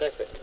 Santa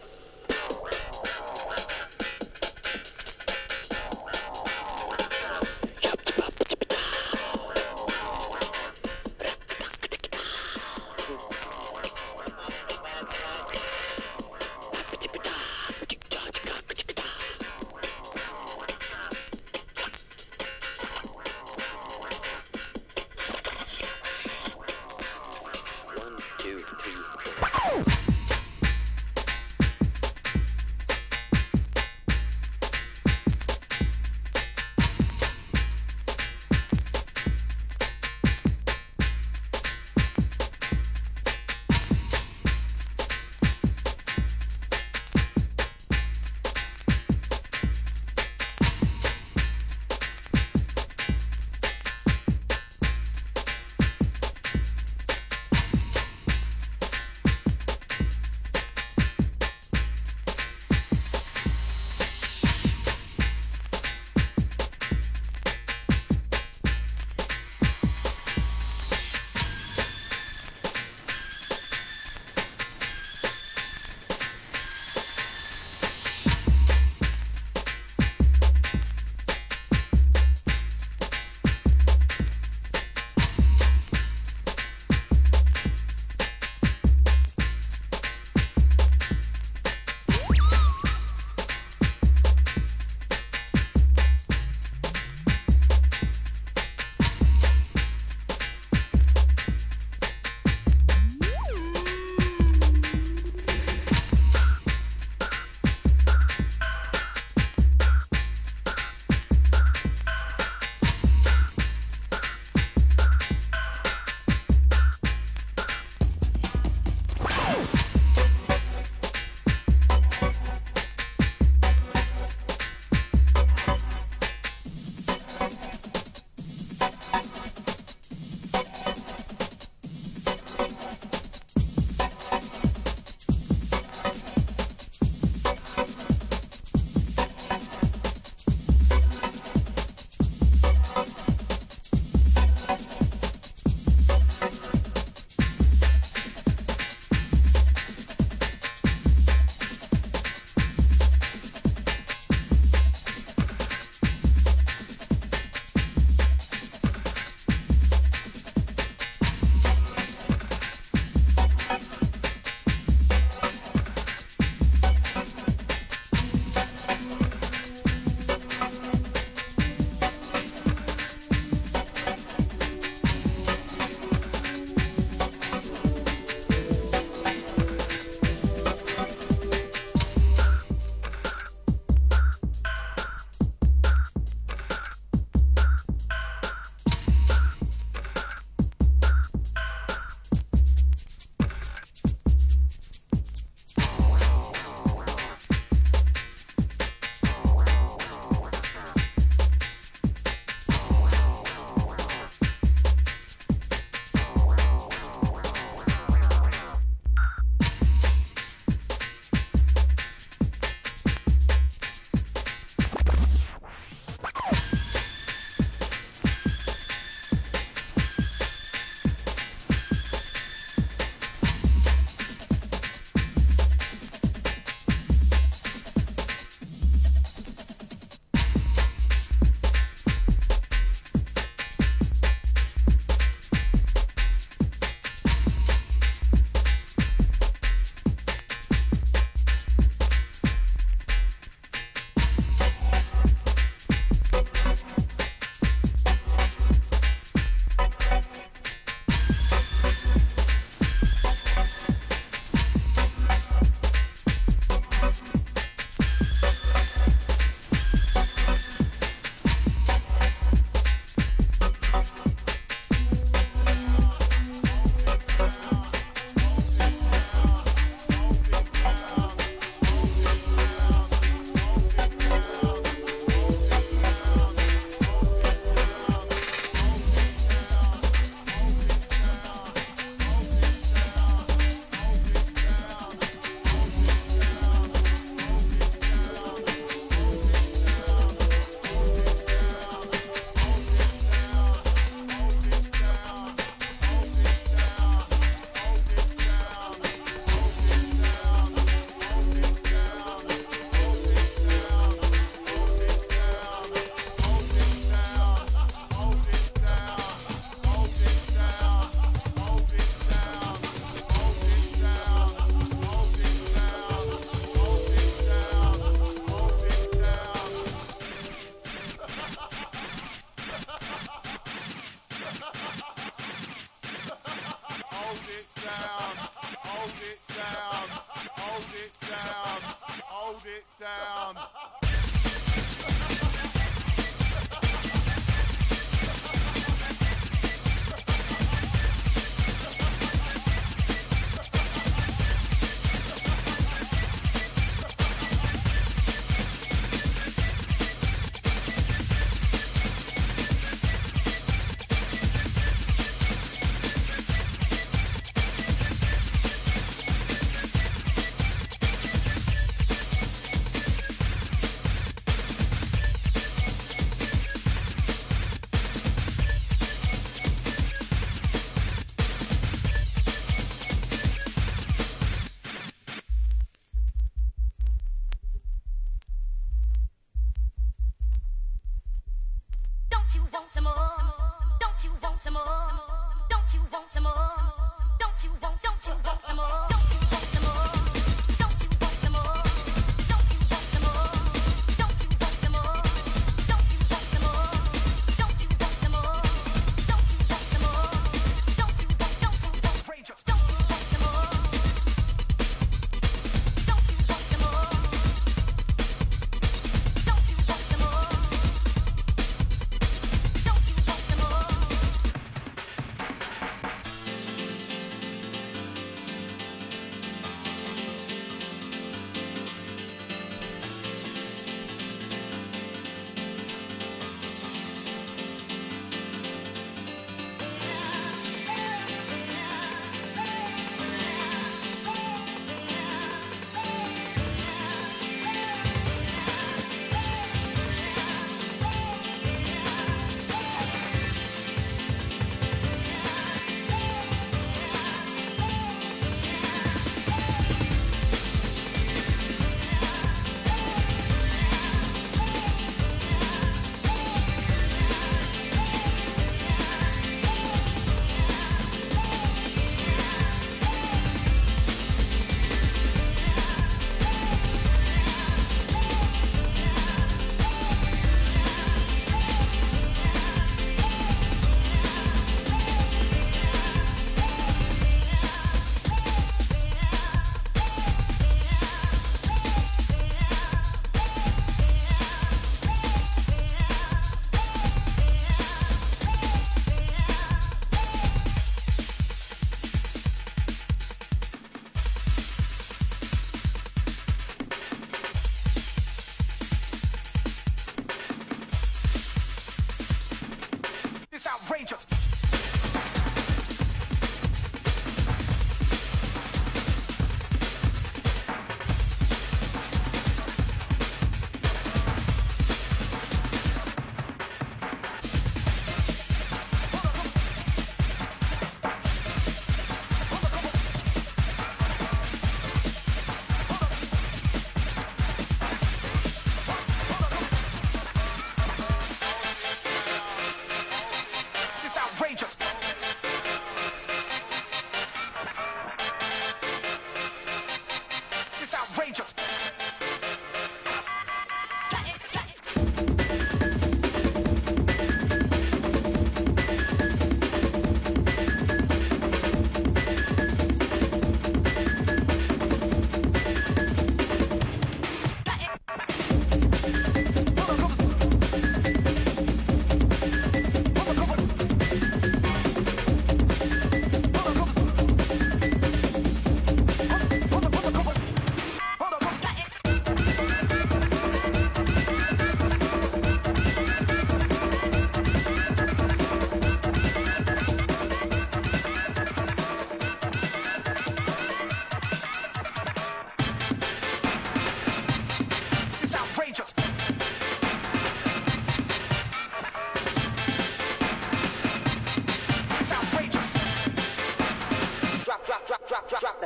drop, drop.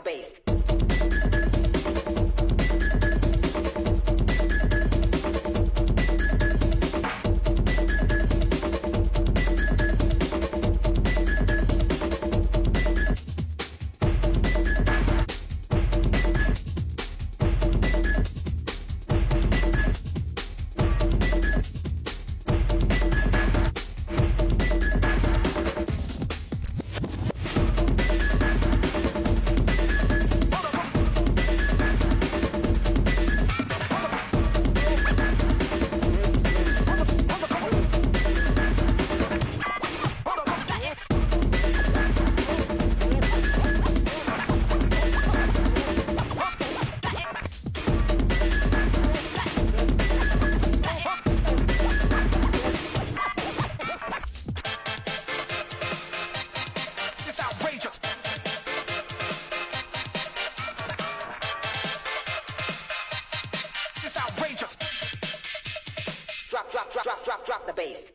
Drop, the bass.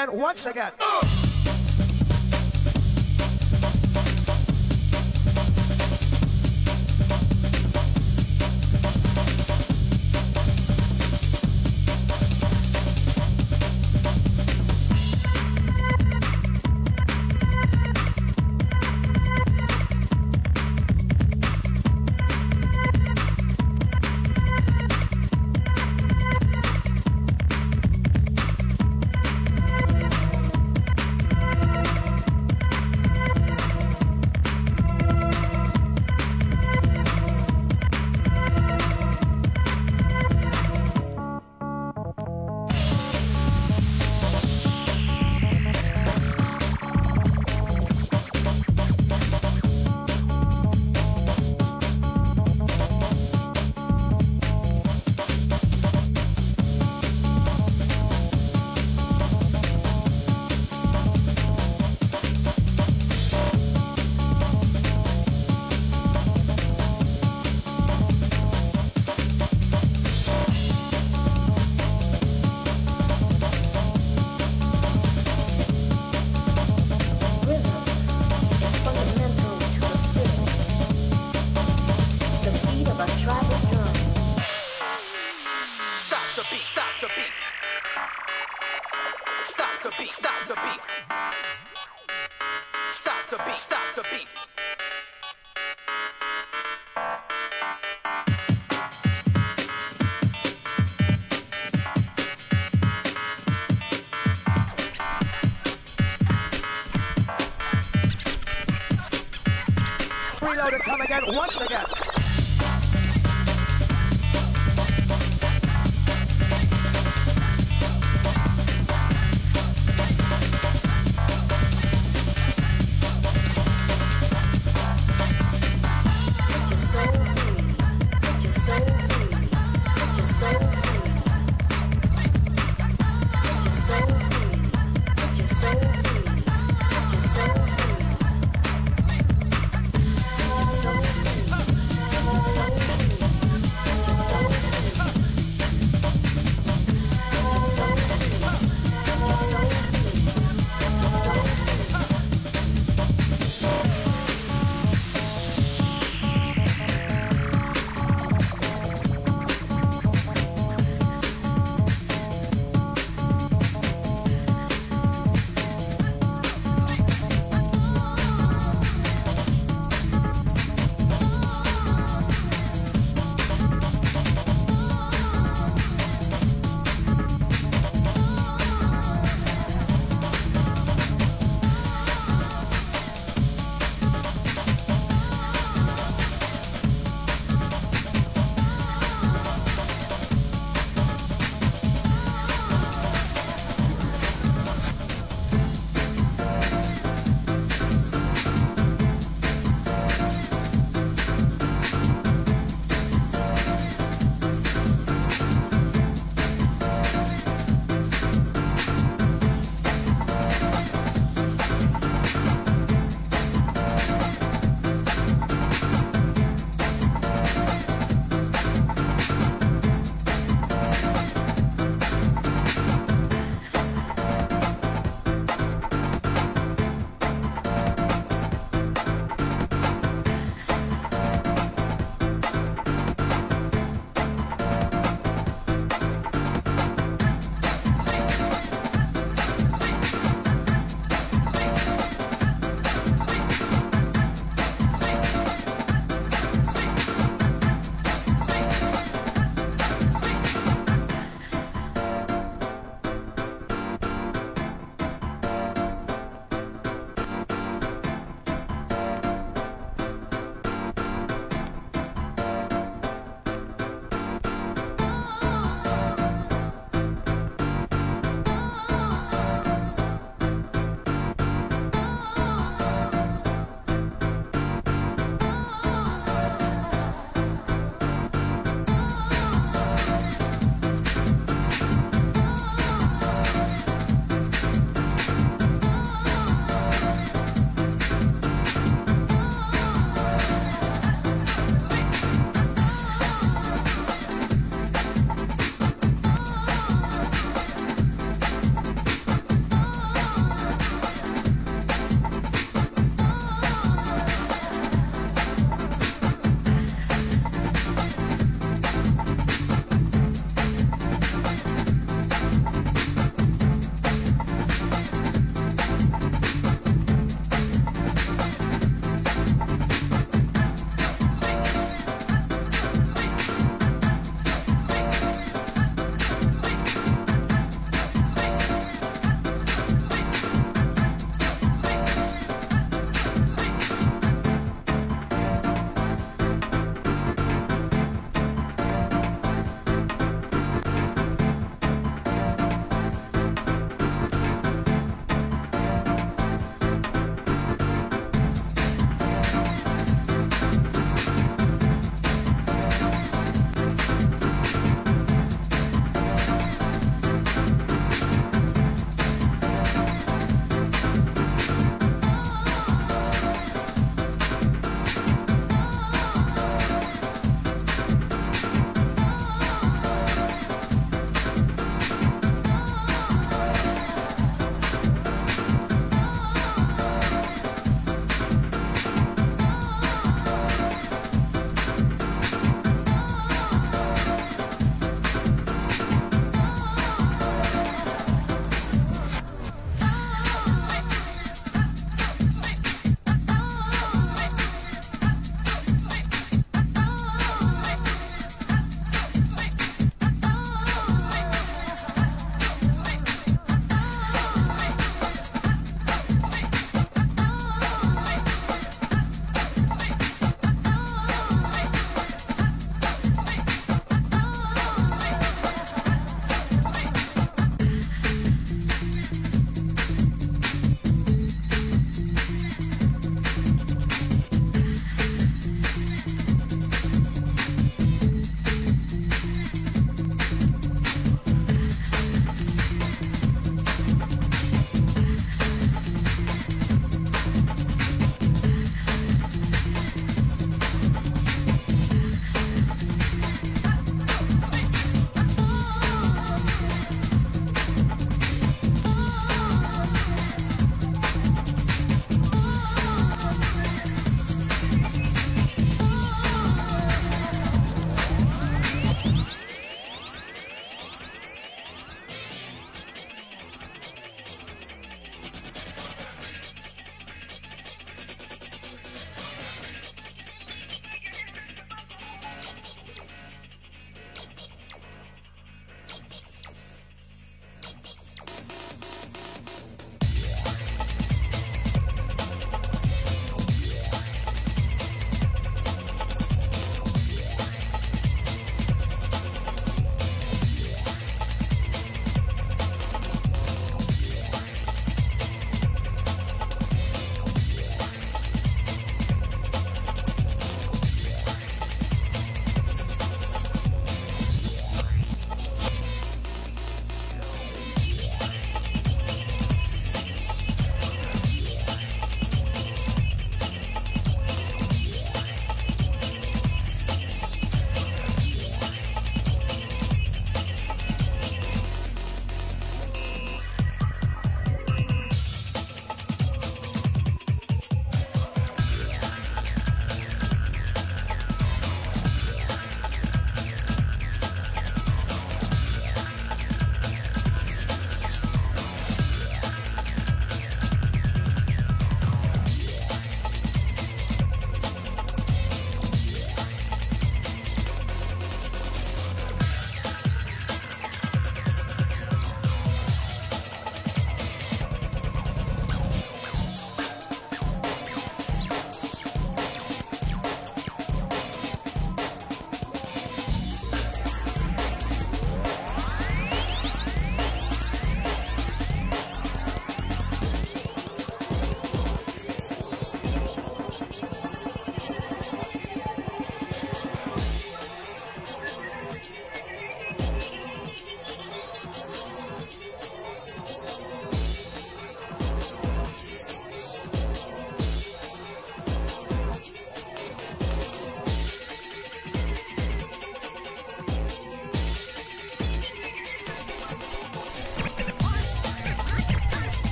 Again once again.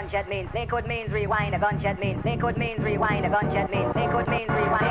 gunshot means, they could means rewind, a gunshot means, they could means rewind, a gunshot means, they could means rewind.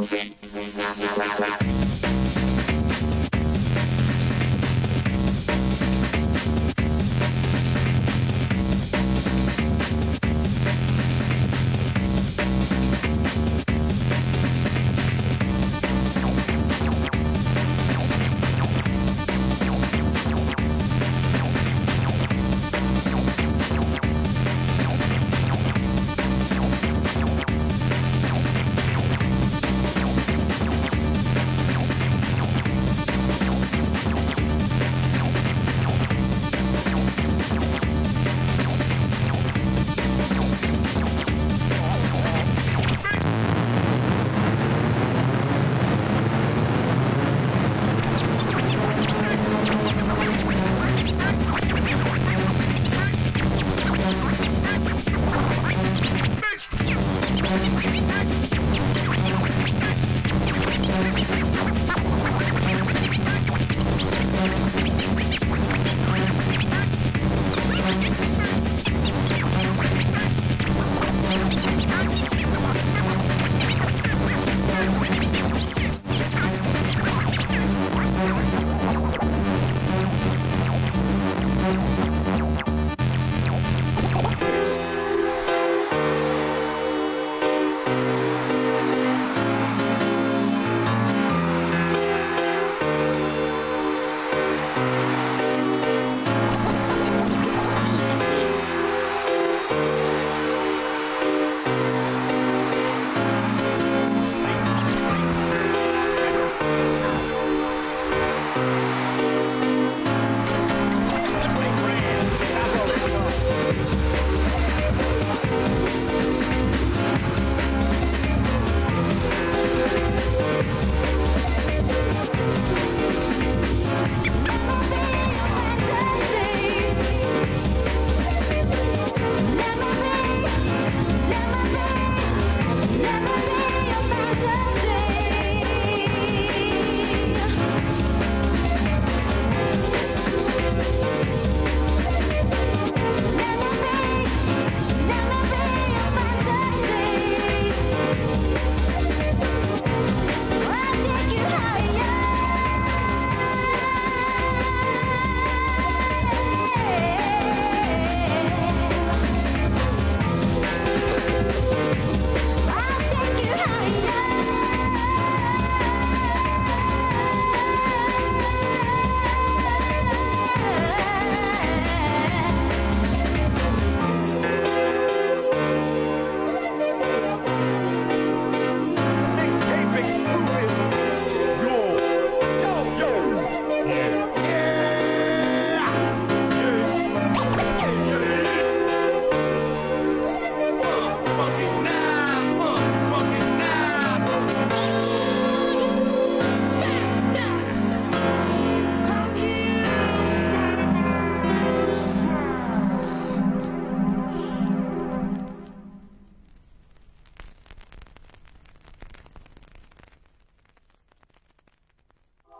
It.